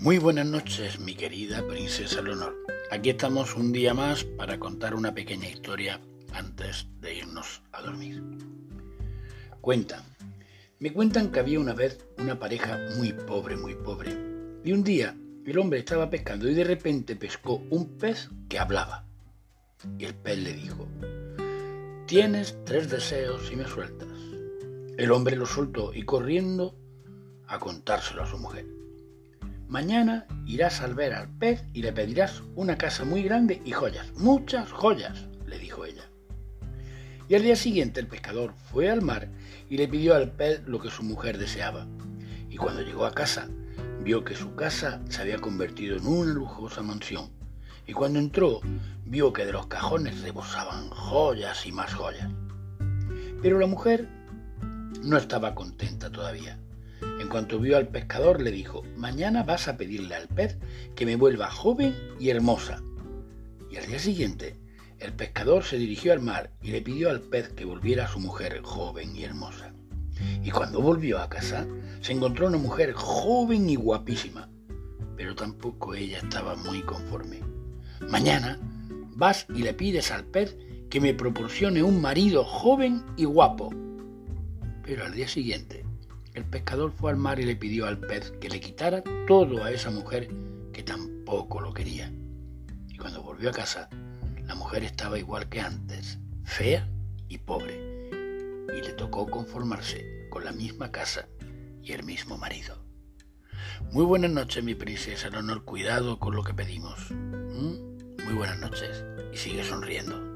Muy buenas noches, mi querida princesa Leonor. Aquí estamos un día más para contar una pequeña historia antes de irnos a dormir. Cuentan, me cuentan que había una vez una pareja muy pobre, muy pobre. Y un día el hombre estaba pescando y de repente pescó un pez que hablaba. Y el pez le dijo, tienes tres deseos y me sueltas. El hombre lo soltó y corriendo a contárselo a su mujer. Mañana irás al ver al pez y le pedirás una casa muy grande y joyas, muchas joyas, le dijo ella. Y al día siguiente el pescador fue al mar y le pidió al pez lo que su mujer deseaba. Y cuando llegó a casa, vio que su casa se había convertido en una lujosa mansión. Y cuando entró, vio que de los cajones rebosaban joyas y más joyas. Pero la mujer no estaba contenta todavía. En cuanto vio al pescador le dijo, mañana vas a pedirle al pez que me vuelva joven y hermosa. Y al día siguiente, el pescador se dirigió al mar y le pidió al pez que volviera a su mujer joven y hermosa. Y cuando volvió a casa, se encontró una mujer joven y guapísima, pero tampoco ella estaba muy conforme. Mañana vas y le pides al pez que me proporcione un marido joven y guapo. Pero al día siguiente, el pescador fue al mar y le pidió al pez que le quitara todo a esa mujer que tampoco lo quería. Y cuando volvió a casa, la mujer estaba igual que antes, fea y pobre, y le tocó conformarse con la misma casa y el mismo marido. Muy buenas noches, mi princesa Leonor, cuidado con lo que pedimos. ¿Mm? Muy buenas noches y sigue sonriendo.